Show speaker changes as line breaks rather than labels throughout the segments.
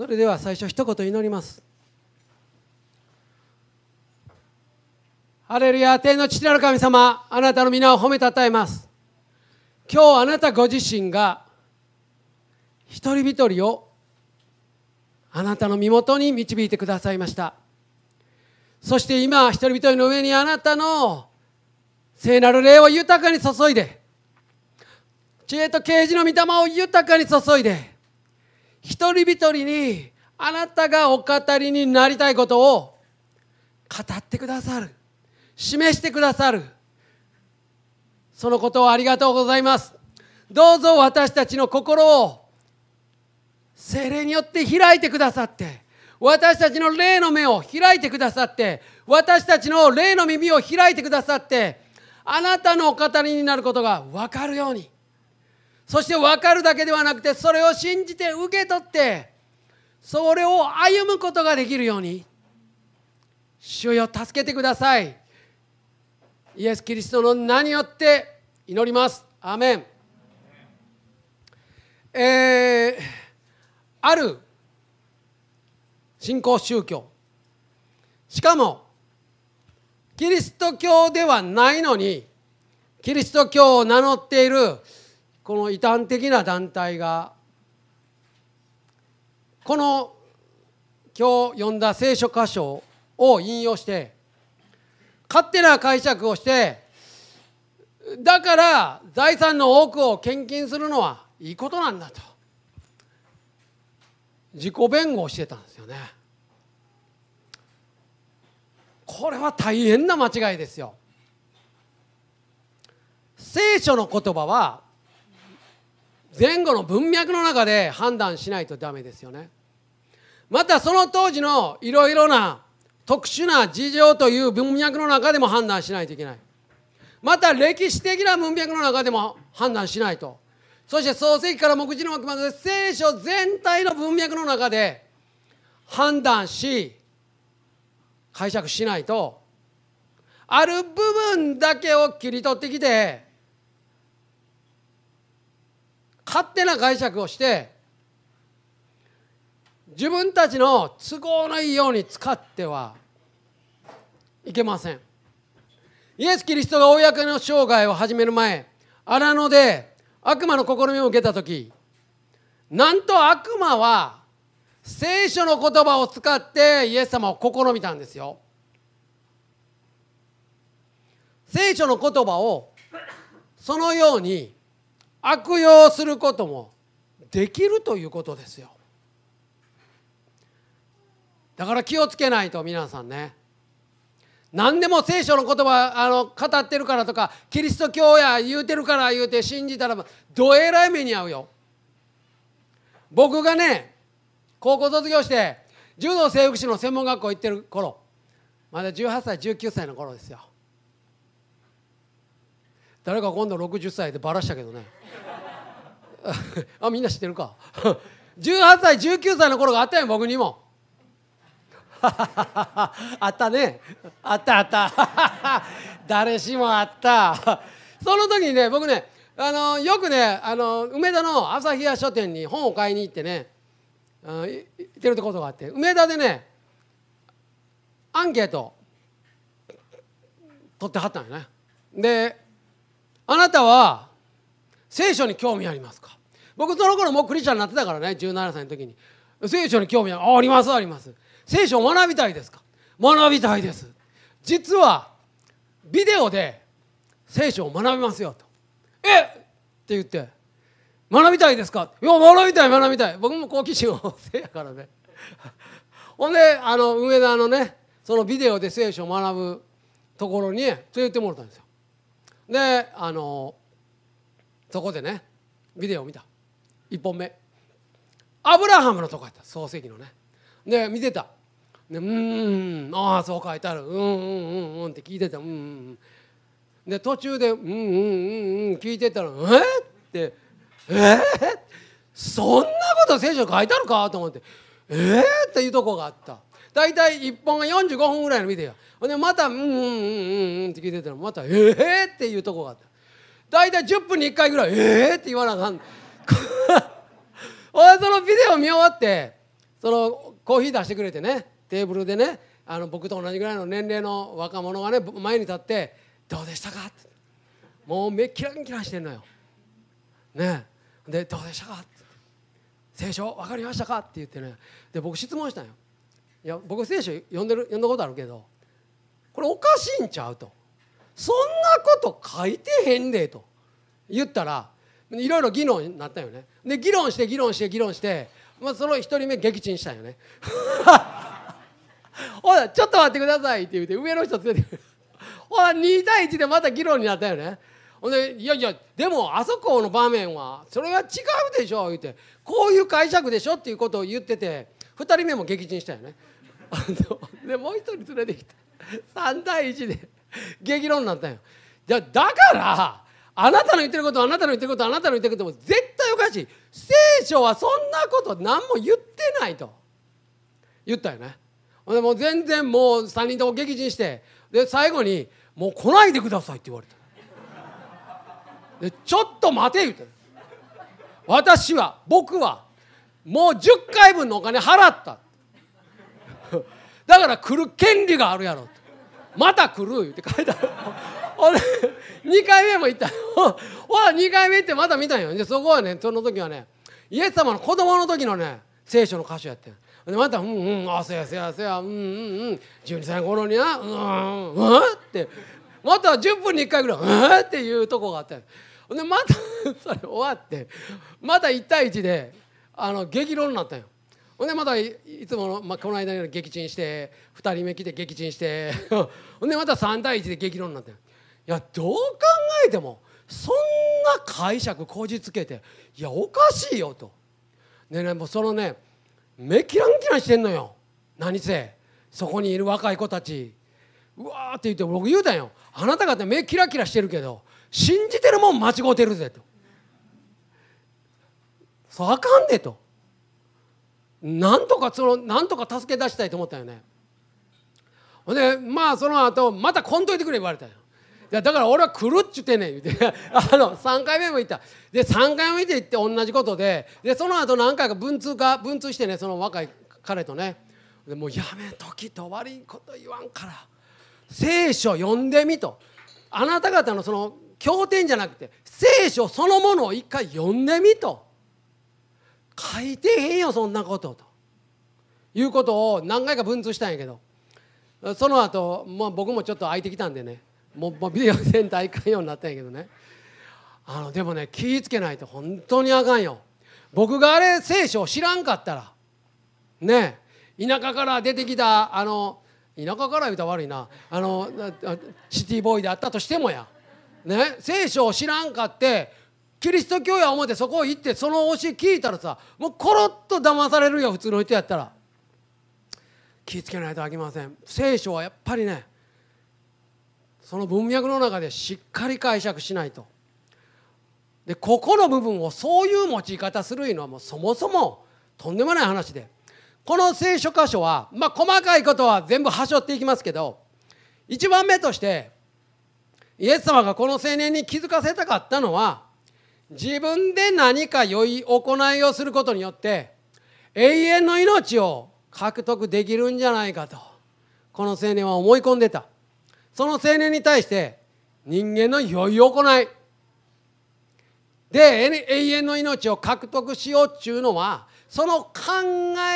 それでは最初一言祈ります。ハレルヤ天の父なる神様あなたの皆を褒めたたえます。今日あなたご自身が一人一人をあなたの身元に導いてくださいました。そして今一人一人の上にあなたの聖なる霊を豊かに注いで知恵と啓示の御霊を豊かに注いで一人一人にあなたがお語りになりたいことを語ってくださる。示してくださる。そのことをありがとうございます。どうぞ私たちの心を精霊によって開いてくださって私たちの霊の目を開いてくださって私たちの霊の耳を開いてくださってあなたのお語りになることが分かるように。そして分かるだけではなくてそれを信じて受け取ってそれを歩むことができるように主よ助けてください。イエス・キリストの名によって祈ります。アーメン。えー、ある新興宗教。しかもキリスト教ではないのにキリスト教を名乗っているこの異端的な団体がこの今日読んだ聖書箇所を引用して勝手な解釈をしてだから財産の多くを献金するのはいいことなんだと自己弁護をしてたんですよね。これは大変な間違いですよ。聖書の言葉は前後の文脈の中で判断しないとダメですよね。またその当時のいろいろな特殊な事情という文脈の中でも判断しないといけない。また歴史的な文脈の中でも判断しないと。そして創世記から目次の幕まで聖書全体の文脈の中で判断し解釈しないと。ある部分だけを切り取ってきて勝手な解釈をして自分たちの都合のいいように使ってはいけません。イエス・キリストが公の生涯を始める前荒野で悪魔の試みを受けた時なんと悪魔は聖書の言葉を使ってイエス様を試みたんですよ。聖書の言葉をそのように悪用することもできるということですよ。だから気をつけないと皆さんね。何でも聖書の言葉あの語ってるからとかキリスト教や言うてるから言うて信じたらどえらい目に遭うよ。僕がね高校卒業して柔道整復師の専門学校行ってる頃まだ18歳19歳の頃ですよ。誰か今度60歳でバラしたけどね。あみんな知ってるか。18歳19歳の頃があったよ僕にも。あったね。あったあった。誰しもあった。その時にね僕ねあのよくねあの梅田の朝日屋書店に本を買いに行ってね行ってるってことがあって梅田でねアンケート取ってはったんよね。であなたは聖書に興味ありますか？僕その頃もうクリスチャンになってたからね17歳の時に。聖書に興味ありますあります。聖書を学びたいですか？学びたいです。実はビデオで聖書を学びますよと。え？っって言って。学びたいですか？いや学びたい学びたい。僕も好奇心旺盛やからね。ほんであの上田のねそのビデオで聖書を学ぶところに連れてってもらったんですよ。であのそこでねビデオを見た。1本目。アブラハムのとこやった。漱石のね。で見てた。でうんああそう書いてある。うんうんうんうんって聞いてた。うんうんで途中でうんうんうんうん聞いてたらえ？ってえ？ー、そんなこと聖書書いてあるか？と思って。え？ー、っていうとこがあった。大体1本が45分ぐらいのビデオほんでまたうんうんうんうんって聞いてたらまたええー、っていうとこがあった大体10分に1回ぐらいえーって言わなあかん 俺そのビデオ見終わってそのコーヒー出してくれてねテーブルでねあの僕と同じぐらいの年齢の若者がね前に立って「どうでしたか?」ってもう目キランキランしてんのよ。ねで「どうでしたか?」って「聖書？分かりましたか?」って言ってねで僕質問したんよ。いや僕聖書読んでる読んだことあるけどこれおかしいんちゃうと。そんなこと書いてへんでと。言ったらいろいろ議論になったよね。で議論して議論して議論して、まあ、その1人目撃沈したよね。おいちょっと待ってくださいって言って上の人連れてくる。おい2対1でまた議論になったよね。ほんで「いやいやでもあそこの場面はそれは違うでしょ」言って「こういう解釈でしょ」っていうことを言ってて2人目も撃沈したよね。あのでもう一人連れてきて3対1で激論になったんよ。じゃだからあなたの言ってることあなたの言ってることあなたの言ってることも絶対おかしい。聖書はそんなこと何も言ってないと。言ったよね。ほんでもう全然もう3人とも激甚してで最後に「もう来ないでください」って言われた。でちょっと待て言うて。私は僕はもう10回分のお金払った。だから来る権利があるやろ。また来るって書いてある。ほん2回目も行ったほら2回目行ってまた見たんよ。でそこはねその時はねイエス様の子供の時のね聖書の歌詞やってでまた「うんうんあせやせやせやうんうんうん。12歳頃になうんうんうん」って。また10分に1回ぐらい「うん」っていうとこがあってでまた それ終わってまた1対1であの激論になったんよ。ほんでまたいつもの、まあ、この間に撃沈して2人目来て撃沈して ほんでまた3対1で激論になっていやどう考えてもそんな解釈こじつけていやおかしいよと。でねもうそのね目キランキランしてんのよ何せそこにいる若い子たちうわーって言って僕言うたんよあなた方目キラキラしてるけど信じてるもん間違うてるぜと。そうあかんでと。なんとかそのなんとか助け出したいと思ったよね。ほんでまあその後また来んといてくれ言われたよ。いやだから俺は来るっちゅってねん。言って あの3回目も行った。で3回目で行って同じことで。でその後何回か文通か文通してねその若い彼とね。でもうやめときと悪いこと言わんから。聖書読んでみと。あなた方のその経典じゃなくて聖書そのものを一回読んでみと。書いてへんよそんなことと。いうことを何回か文通したんやけど。その後、まあ僕もちょっと空いてきたんでね。もうビデオセンター行かんようになったんやけどね。あのでもね気ぃつけないと本当にあかんよ。僕があれ聖書を知らんかったら。ね。田舎から出てきたあの田舎から言うたら悪いな。あのシティボーイであったとしてもや。ね。聖書を知らんかってキリスト教や思ってそこ行ってその教え聞いたらさもうコロッと騙されるよ普通の人やったら。気ぃつけないとあきません。聖書はやっぱりねその文脈の中でしっかり解釈しないと。でここの部分をそういう用い方するのはもうそもそもとんでもない話で。この聖書箇所はまあ細かいことは全部はしょっていきますけど一番目としてイエス様がこの青年に気づかせたかったのは自分で何か良い行いをすることによって永遠の命を獲得できるんじゃないかとこの青年は思い込んでた。その青年に対して人間の良い行い。で永遠の命を獲得しようっちゅうのはその考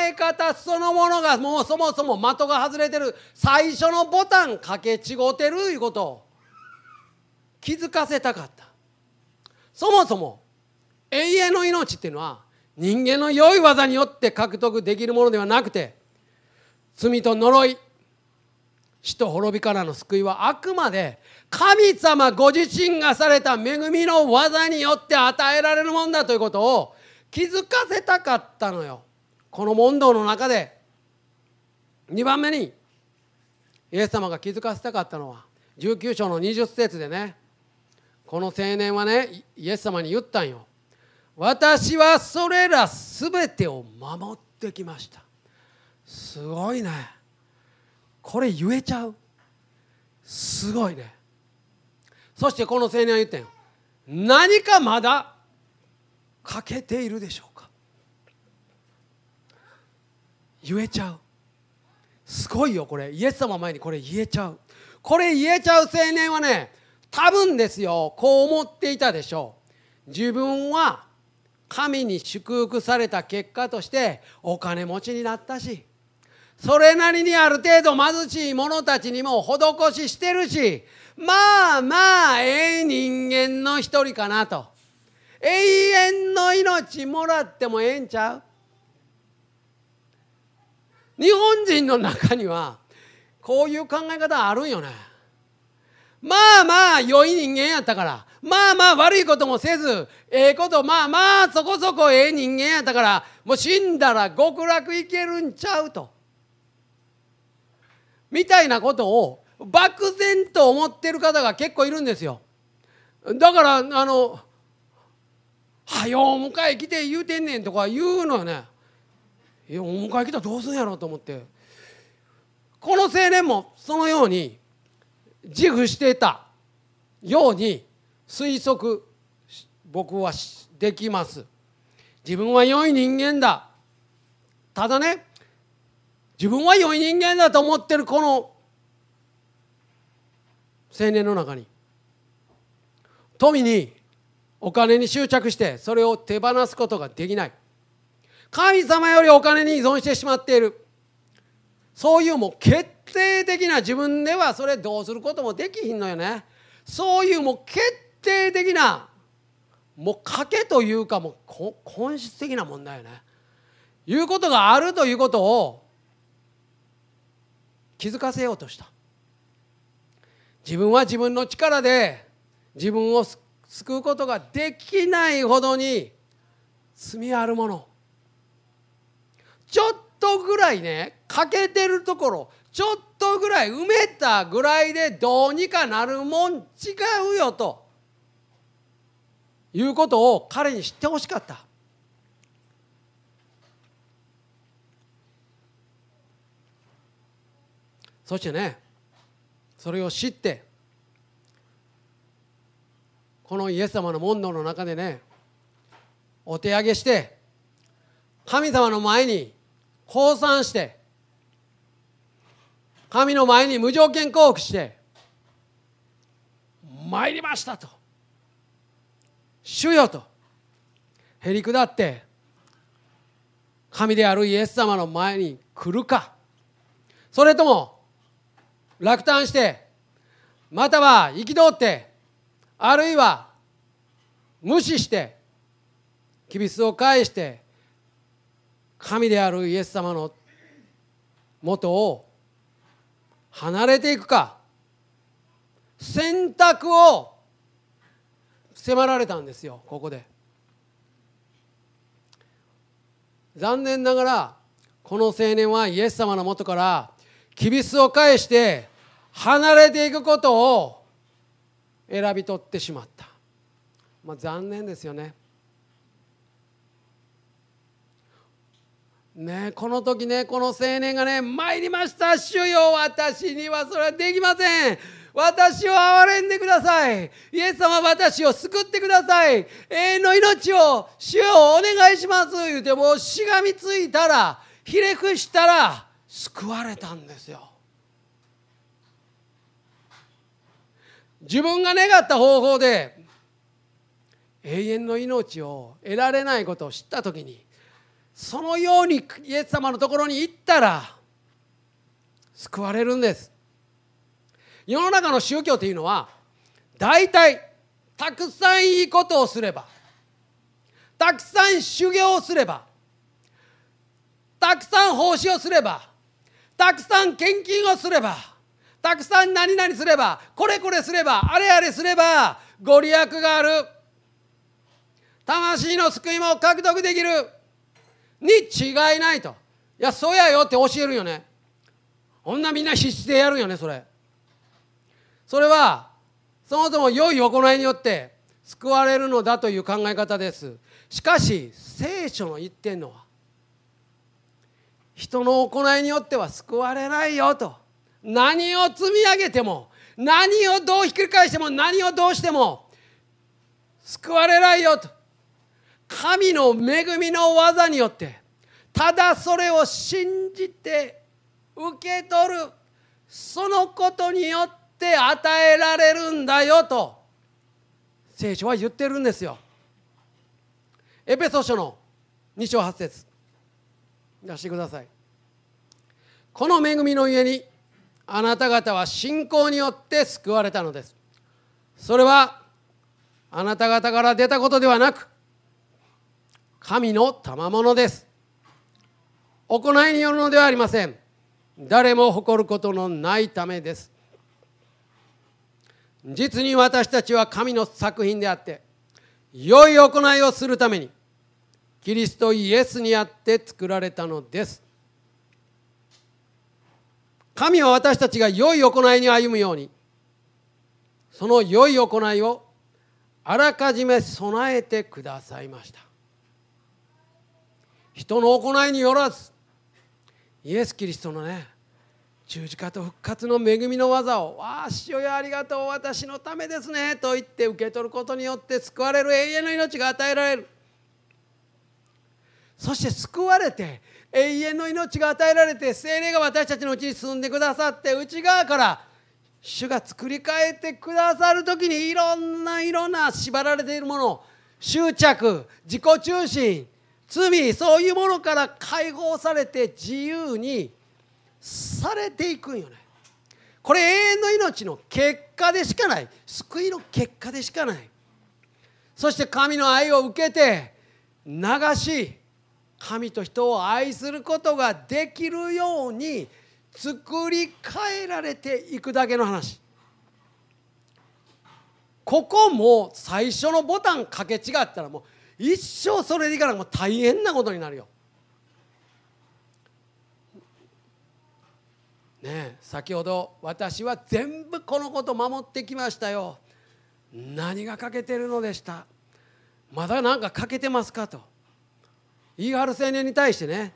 え方そのものがもうそもそも的が外れてる最初のボタンかけ違うてるいうことを気づかせたかった。そもそも永遠の命っていうのは人間の良い技によって獲得できるものではなくて罪と呪い死と滅びからの救いはあくまで神様ご自身がされた恵みの技によって与えられるもんだということを気づかせたかったのよ。この問答の中で2番目にイエス様が気づかせたかったのは19章の20節でねこの青年はねイエス様に言ったんよ。私はそれら全てを守ってきました。すごいね。これ言えちゃう？すごいね。そしてこの青年は言ったんよ。何かまだ欠けているでしょうか？言えちゃう。すごいよこれ。イエス様前にこれ言えちゃう。これ言えちゃう青年はね多分ですよ。こう思っていたでしょう。自分は神に祝福された結果としてお金持ちになったしそれなりにある程度貧しい者たちにも施ししてるしまあまあええ人間の一人かなと。永遠の命もらってもええんちゃう？日本人の中にはこういう考え方あるんよね。まあまあ良い人間やったから。まあまあ悪いこともせずええことまあまあそこそこええ人間やったから。もう死んだら極楽いけるんちゃうと。みたいなことを漠然と思ってる方が結構いるんですよ。だからあの「はよお迎え来て言うてんねん」とか言うのよねいやお迎え来たらどうすんやろうと思って。この青年もそのように自負していたように推測僕はできます。自分は良い人間だ。ただね自分は良い人間だと思ってるこの青年の中に富にお金に執着してそれを手放すことができない。神様よりお金に依存してしまっている。そういうもう決定的な自分ではそれどうすることもできひんのよね。そういうもう決定的なもう賭けというかもう本質的な問題よね。いうことがあるということを気づかせようとした。自分は自分の力で自分を救うことができないほどに罪あるもの。ちょっとぐらいね欠けてるところちょっとぐらい埋めたぐらいでどうにかなるもん違うよということを彼に知ってほしかった。そしてねそれを知ってこのイエス様の問答の中でねお手上げして神様の前に降参して神の前に無条件降伏して参りましたと。主よとへり下って神であるイエス様の前に来るか。それとも落胆してまたは憤ってあるいは無視してきびすを返して神であるイエス様のもとを離れていくか。選択を迫られたんですよここで。残念ながらこの青年はイエス様のもとからきびすを返して離れていくことを選び取ってしまった、まあ、残念ですよね。ねこの時ねこの青年がね「参りました主よ私にはそれはできません」私を憐れんでください。イエス様私を救ってください。永遠の命を主よお願いします。言うてもうしがみついたらひれ伏したら救われたんですよ。自分が願った方法で永遠の命を得られないことを知った時にそのようにイエス様のところに行ったら救われるんです。世の中の宗教というのは大体たくさんいいことをすればたくさん修行をすればたくさん奉仕をすればたくさん献金をすればたくさん何々すればこれこれすればあれあれすればご利益がある。魂の救いも獲得できる。に違いないと。いやそうやよって教えるよね。こんなみんな必死でやるよねそれ。それはそもそも良い行いによって救われるのだという考え方です。しかし聖書の言ってんのは人の行いによっては救われないよと。何を積み上げても何をどうひっくり返しても何をどうしても救われないよと。神の恵みの技によってただそれを信じて受け取るそのことによって与えられるんだよと聖書は言ってるんですよ。エペソ書の2章8節出してください。この恵みの家にあなた方は信仰によって救われたのです。それはあなた方から出たことではなく神の賜物です。行いによるのではありません。誰も誇ることのないためです。実に私たちは神の作品であって良い行いをするためにキリストイエスにあって作られたのです神は私たちが良い行いに歩むようにその良い行いをあらかじめ備えてくださいました人の行いによらずイエス・キリストのね十字架と復活の恵みの技を「わあ主よありがとう私のためですね」と言って受け取ることによって救われる永遠の命が与えられる。そして救われて永遠の命が与えられて精霊が私たちのうちに住んでくださって内側から主が作り変えてくださる時にいろんないろんな縛られているもの執着自己中心罪そういうものから解放されて自由にされていくんよね。これ永遠の命の結果でしかない。救いの結果でしかない。そして神の愛を受けて流し神と人を愛することができるように作り変えられていくだけの話。ここも最初のボタンかけ違ったらもう一生それでいかないもう大変なことになるよ。ね先ほど私は全部このこと守ってきましたよ。何が欠けてるのでした？まだ何か欠けてますかと。言い張る青年に対してね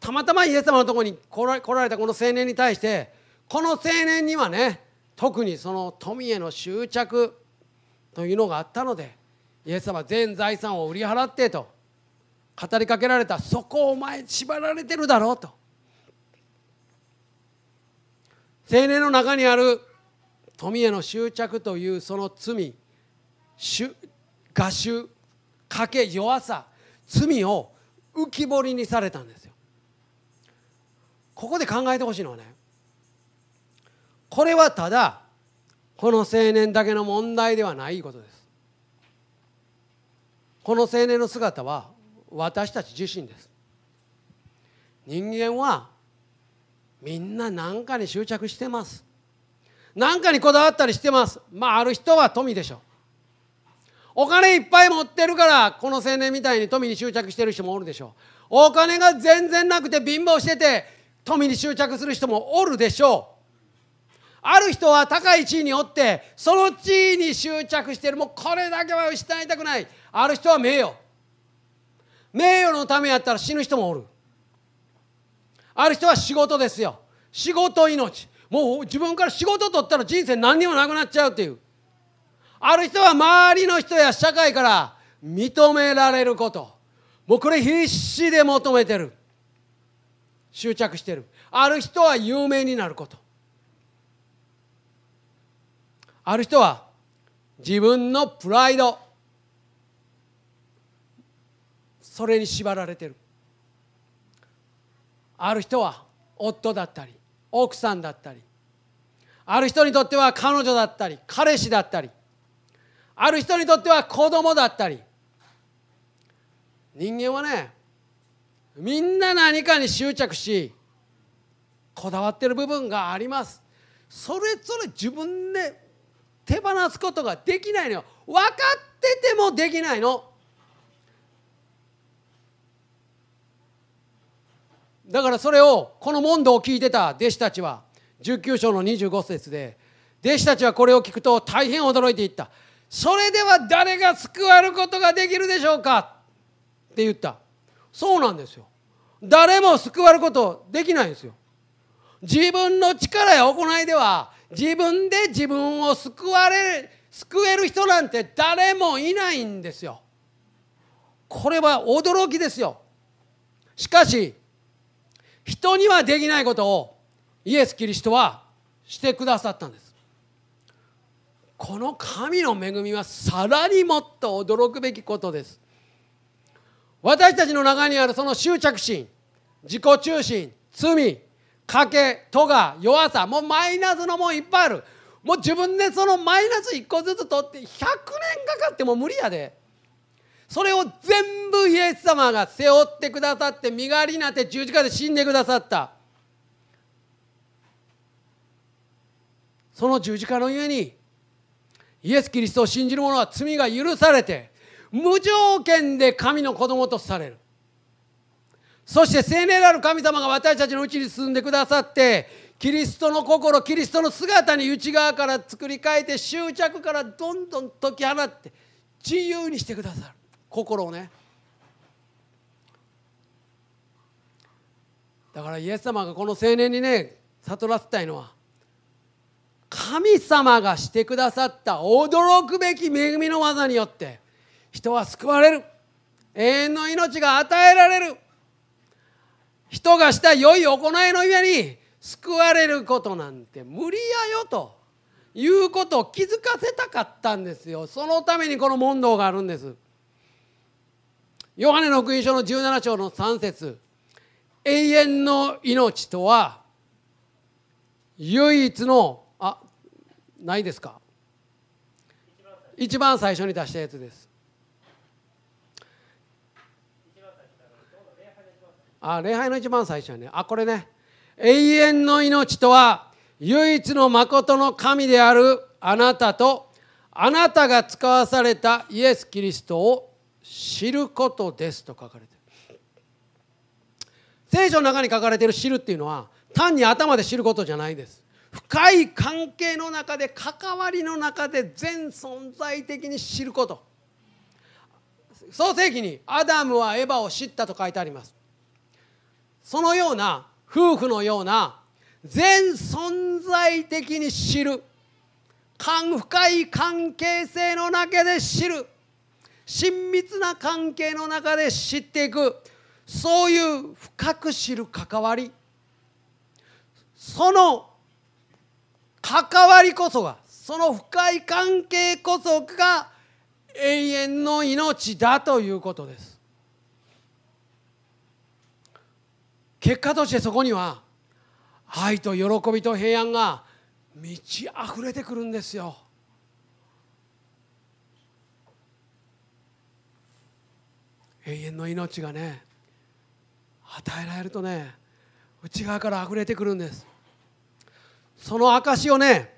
たまたまイエス様のところに来られたこの青年に対してこの青年にはね特にその富への執着というのがあったのでイエス様全財産を売り払ってと語りかけられた。そこをお前縛られてるだろうと。青年の中にある富への執着というその罪餓衆賭け弱さ罪を浮き彫りにされたんですよ。ここで考えてほしいのはねこれはただこの青年だけの問題ではないことです。この青年の姿は私たち自身です。人間はみんな何かに執着してます。何かにこだわったりしてます。まあある人は富でしょう。お金いっぱい持ってるからこの青年みたいに富に執着してる人もおるでしょう。お金が全然なくて貧乏してて富に執着する人もおるでしょう。ある人は高い地位におってその地位に執着している。もうこれだけは失いたくない。ある人は名誉。名誉のためやったら死ぬ人もおる。ある人は仕事ですよ。仕事命。もう自分から仕事取ったら人生何にもなくなっちゃうっていう。ある人は周りの人や社会から認められること。もうこれ必死で求めてる。執着してる。ある人は有名になること。ある人は自分のプライドそれに縛られてる。ある人は夫だったり奥さんだったりある人にとっては彼女だったり彼氏だったりある人にとっては子供だったり人間はねみんな何かに執着しこだわってる部分があります。それぞれ自分で手放すことができないのよ。分かっててもできないの。だからそれをこの問答を聞いてた弟子たちは19章の25節で弟子たちはこれを聞くと大変驚いていった。それでは誰が救われることができるでしょうか？って言った。そうなんですよ。誰も救われることできないんですよ。自分の力や行いでは自分で自分を救われ救える人なんて誰もいないんですよ。これは驚きですよ。しかし人にはできないことをイエス・キリストはしてくださったんです。この神の恵みはさらにもっと驚くべきことです。私たちの中にあるその執着心自己中心罪賭け咎弱さもうマイナスのもんいっぱいある。もう自分でそのマイナス1個ずつ取って100年かかっても無理やで。それを全部イエス様が背負ってくださって身代わりになって十字架で死んでくださった。その十字架のゆえにイエス・キリストを信じる者は罪が許されて無条件で神の子供とされる。そして聖霊なる神様が私たちのうちに住んでくださってキリストの心キリストの姿に内側から作り変えて執着からどんどん解き放って自由にしてくださる。心をね。だからイエス様がこの青年にね悟らせたいのは神様がしてくださった驚くべき恵みの技によって人は救われる。永遠の命が与えられる。人がした良い行いの上に救われることなんて無理やよということを気づかせたかったんですよ。そのためにこの問答があるんです。ヨハネの福音書の17章の3節。永遠の命とは唯一のあないですか？一番最初に出したやつです。あ礼拝の一番最初はね。あこれね。永遠の命とは唯一の誠の神であるあなたとあなたが使わされたイエス・キリストを知ることですと書かれてる。聖書の中に書かれている知るっていうのは単に頭で知ることじゃないです。深い関係の中で関わりの中で全存在的に知ること。創世記にアダムはエヴァを知ったと書いてあります。そのような夫婦のような全存在的に知る深い関係性の中で知る親密な関係の中で知っていくそういう深く知る関わり。その関わりこそがその深い関係こそが永遠の命だということです。結果としてそこには愛と喜びと平安が満ち溢れてくるんですよ。永遠の命がね与えられるとね内側から溢れてくるんです。その証をね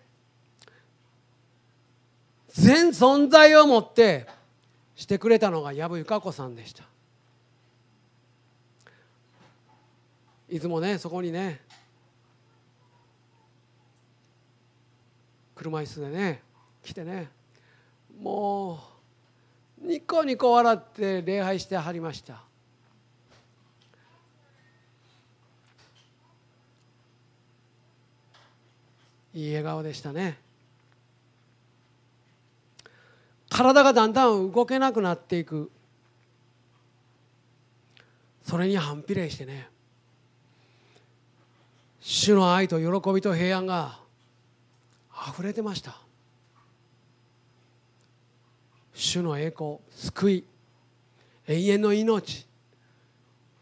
全存在をもってしてくれたのが藪由香子さんでした。いつもねそこにね。車椅子でね来てね。もうニコニコ笑って礼拝してはりました。いい笑顔でしたね。体がだんだん動けなくなっていく。それに反比例してね。主の愛と喜びと平安が溢れてました。主の栄光救い永遠の命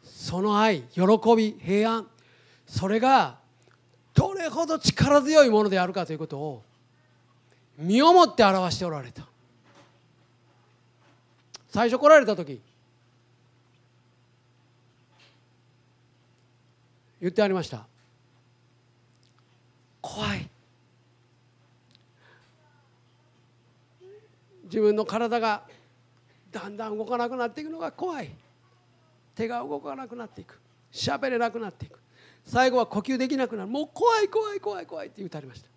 その愛喜び平安それがどれほど力強いものであるかということを身をもって表しておられた。最初来られた時言ってありました。怖い。自分の体がだんだん動かなくなっていくのが怖い。手が動かなくなっていく。喋れなくなっていく。最後は呼吸できなくなる。もう怖い怖い怖い怖いって言うてありました。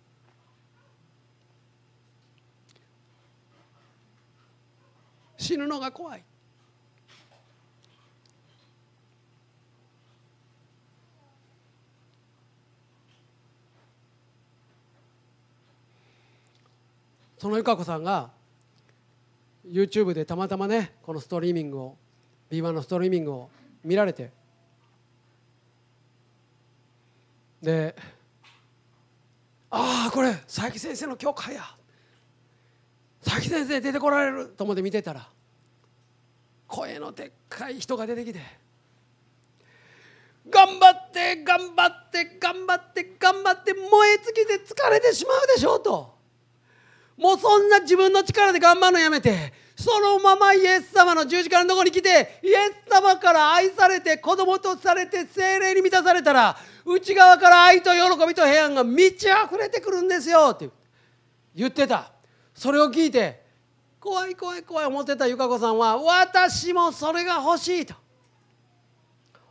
死ぬのが怖い。その由香子さんが YouTube でたまたまねこのストリーミングを B1 のストリーミングを見られて。でああこれ佐伯先生の教会や。佐伯先生出てこられると思って見てたら声のでっかい人が出てきて頑張って頑張って頑張って頑張って燃え尽きて疲れてしまうでしょうと。もうそんな自分の力で頑張るのやめてそのままイエス様の十字架のところに来てイエス様から愛されて子供とされて精霊に満たされたら内側から愛と喜びと平安が満ち溢れてくるんですよって言ってた。それを聞いて怖い怖い怖い思ってた由香子さんは私もそれが欲しいと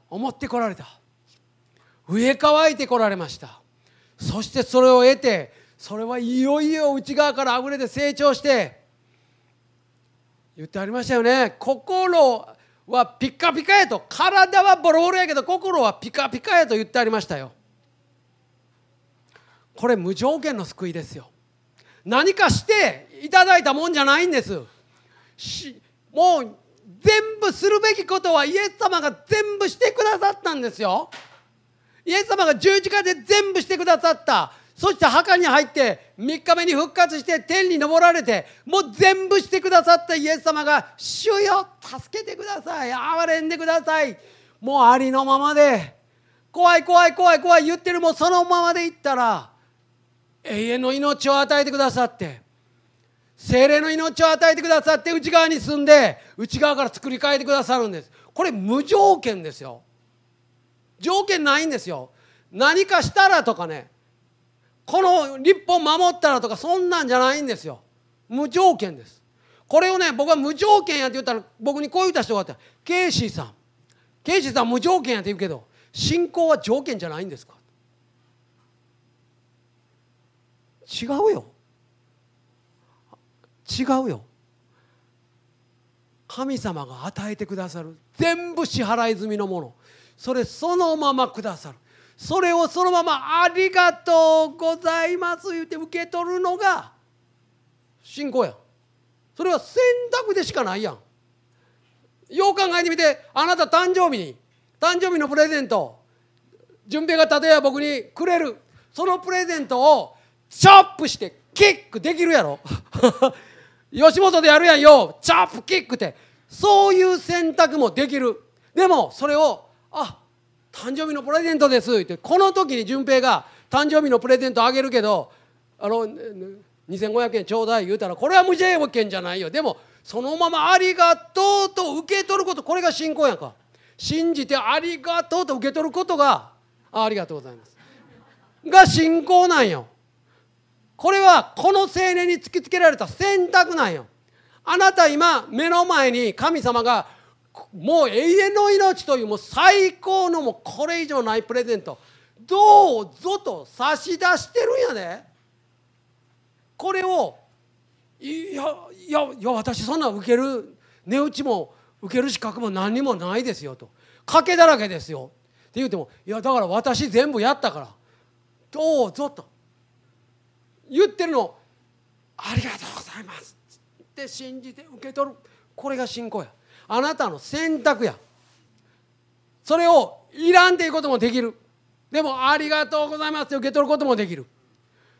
思ってこられた。上乾いてこられました。そしてそれを得てそれはいよいよ内側からあふれて成長して言ってありましたよね。心はピカピカやと。体はボロボロやけど心はピカピカやと言ってありましたよ。これ無条件の救いですよ。何かしていただいたもんじゃないんです。もう全部するべきことはイエス様が全部してくださったんですよ。イエス様が十字架で全部してくださった。そして墓に入って3日目に復活して天に昇られてもう全部してくださったイエス様が「主よ助けてください憐れんでください」もうありのままで怖い怖い怖い怖い言ってるもうそのままでいったら永遠の命を与えてくださって精霊の命を与えてくださって内側に住んで内側から作り変えてくださるんです。これ無条件ですよ。条件ないんですよ。何かしたらとかねこの立法守ったらとかそんなんじゃないんですよ。無条件です。これをね僕は無条件やって言ったら僕にこう言った人があった。ケイシーさん。ケイシーさん無条件やって言うけど信仰は条件じゃないんですか？違うよ。違うよ。神様が与えてくださる全部支払い済みのもの。それそのままくださる。それをそのまま「ありがとうございます」言って受け取るのが信仰や。それは選択でしかないやん。よう考えてみてあなた誕生日に誕生日のプレゼント順平が例えば僕にくれるそのプレゼントをチョップしてキックできるやろ。吉本でやるやんよ。チョップキックって。そういう選択もできる。でもそれをあ誕生日のプレゼントです」ってこの時に順平が誕生日のプレゼントあげるけどあの2500円ちょうだい言うたらこれは無条件じゃないよ。でもそのまま「ありがとう」と受け取ることこれが信仰やんか。信じて「ありがとう」と受け取ることがありがとうございます。が信仰なんよ。これはこの青年に突きつけられた選択なんよ。あなた今目の前に神様がもう永遠の命というもう最高のもうこれ以上ないプレゼント。どうぞと差し出してるんやねこれをいやいやいや私そんな受ける値打ちも受ける資格も何もないですよと。賭けだらけですよ。って言うてもいやだから私全部やったから。どうぞと。言ってるのありがとうございます。って信じて受け取る。これが信仰や。あなたの選択や。それをいらんっていうこともできる。でもありがとうございますって受け取ることもできる。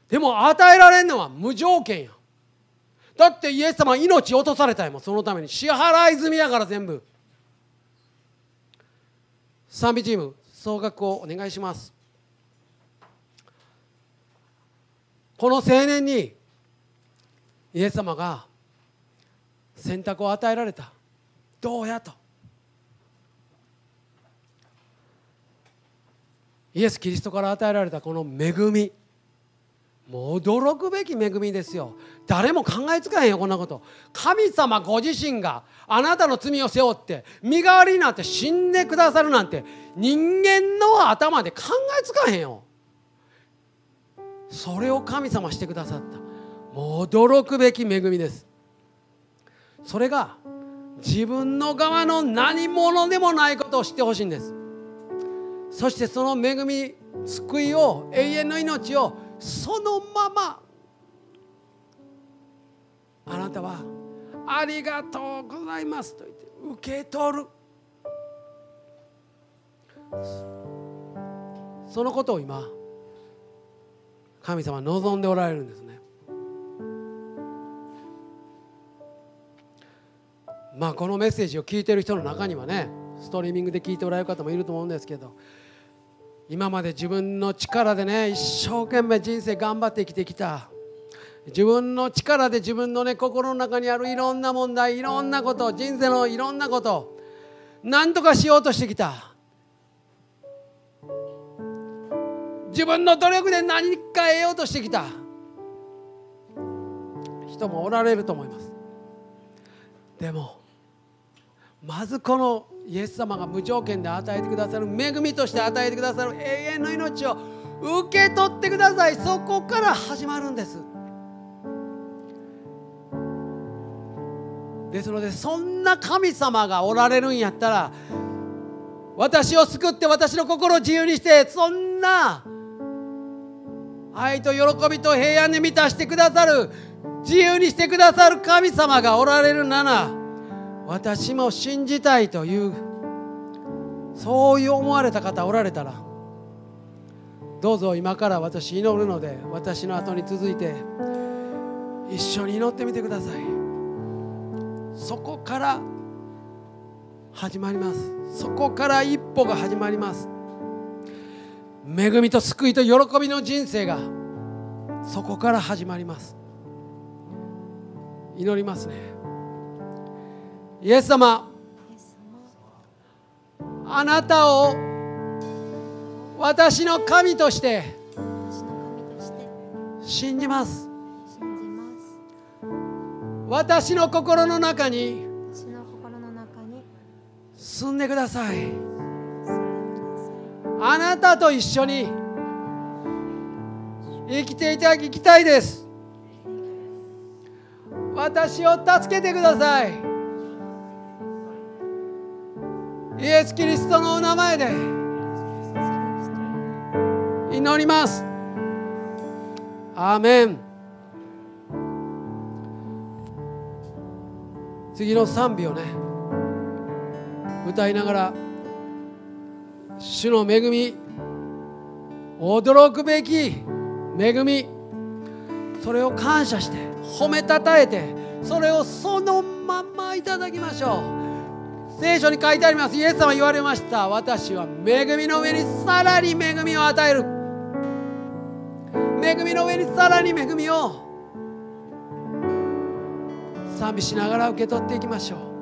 でも与えられるのは無条件や。だってイエス様は命落とされたやもんそのために。支払い済みやから全部。賛美チーム総額をお願いします。この青年にイエス様が選択を与えられた。どうやと。イエス・キリストから与えられたこの恵み。もう驚くべき恵みですよ。誰も考えつかへんよこんなこと。神様ご自身があなたの罪を背負って身代わりになって死んでくださるなんて人間の頭で考えつかへんよ。それを神様してくださった。もう驚くべき恵みです。それが自分の側の何者でもないことを知ってほしいんです。そしてその恵み救いを永遠の命をそのままあなたは「ありがとうございます」と言って受け取る。そのことを今神様望んでおられるんです。まあこのメッセージを聞いてる人の中にはねストリーミングで聞いておられる方もいると思うんですけど今まで自分の力でね一生懸命人生頑張って生きてきた。自分の力で自分のね心の中にあるいろんな問題いろんなこと人生のいろんなこと何とかしようとしてきた。自分の努力で何か得ようとしてきた。人もおられると思います。でもまずこのイエス様が無条件で与えてくださる恵みとして与えてくださる永遠の命を受け取ってください。そこから始まるんです。ですのでそんな神様がおられるんやったら私を救って私の心を自由にしてそんな愛と喜びと平安で満たしてくださる自由にしてくださる神様がおられるなら私も信じたいというそういう思われた方おられたらどうぞ今から私祈るので私の後に続いて一緒に祈ってみてください。そこから始まります。そこから一歩が始まります。恵みと救いと喜びの人生がそこから始まります。祈りますね。イエス様あなたを私の神として信じます。私の心の中に住んでください。あなたと一緒に生きていただきたいです。私を助けてくださいイエス・キリストのお名前で。祈ります。アーメン。次の賛美をね。歌いながら主の恵み驚くべき恵みそれを感謝して褒めたたえてそれをそのままいただきましょう。聖書に書いてあります。イエス様言われました。私は恵みの上にさらに恵みを与える。恵みの上にさらに恵みを賛美しながら受け取っていきましょう。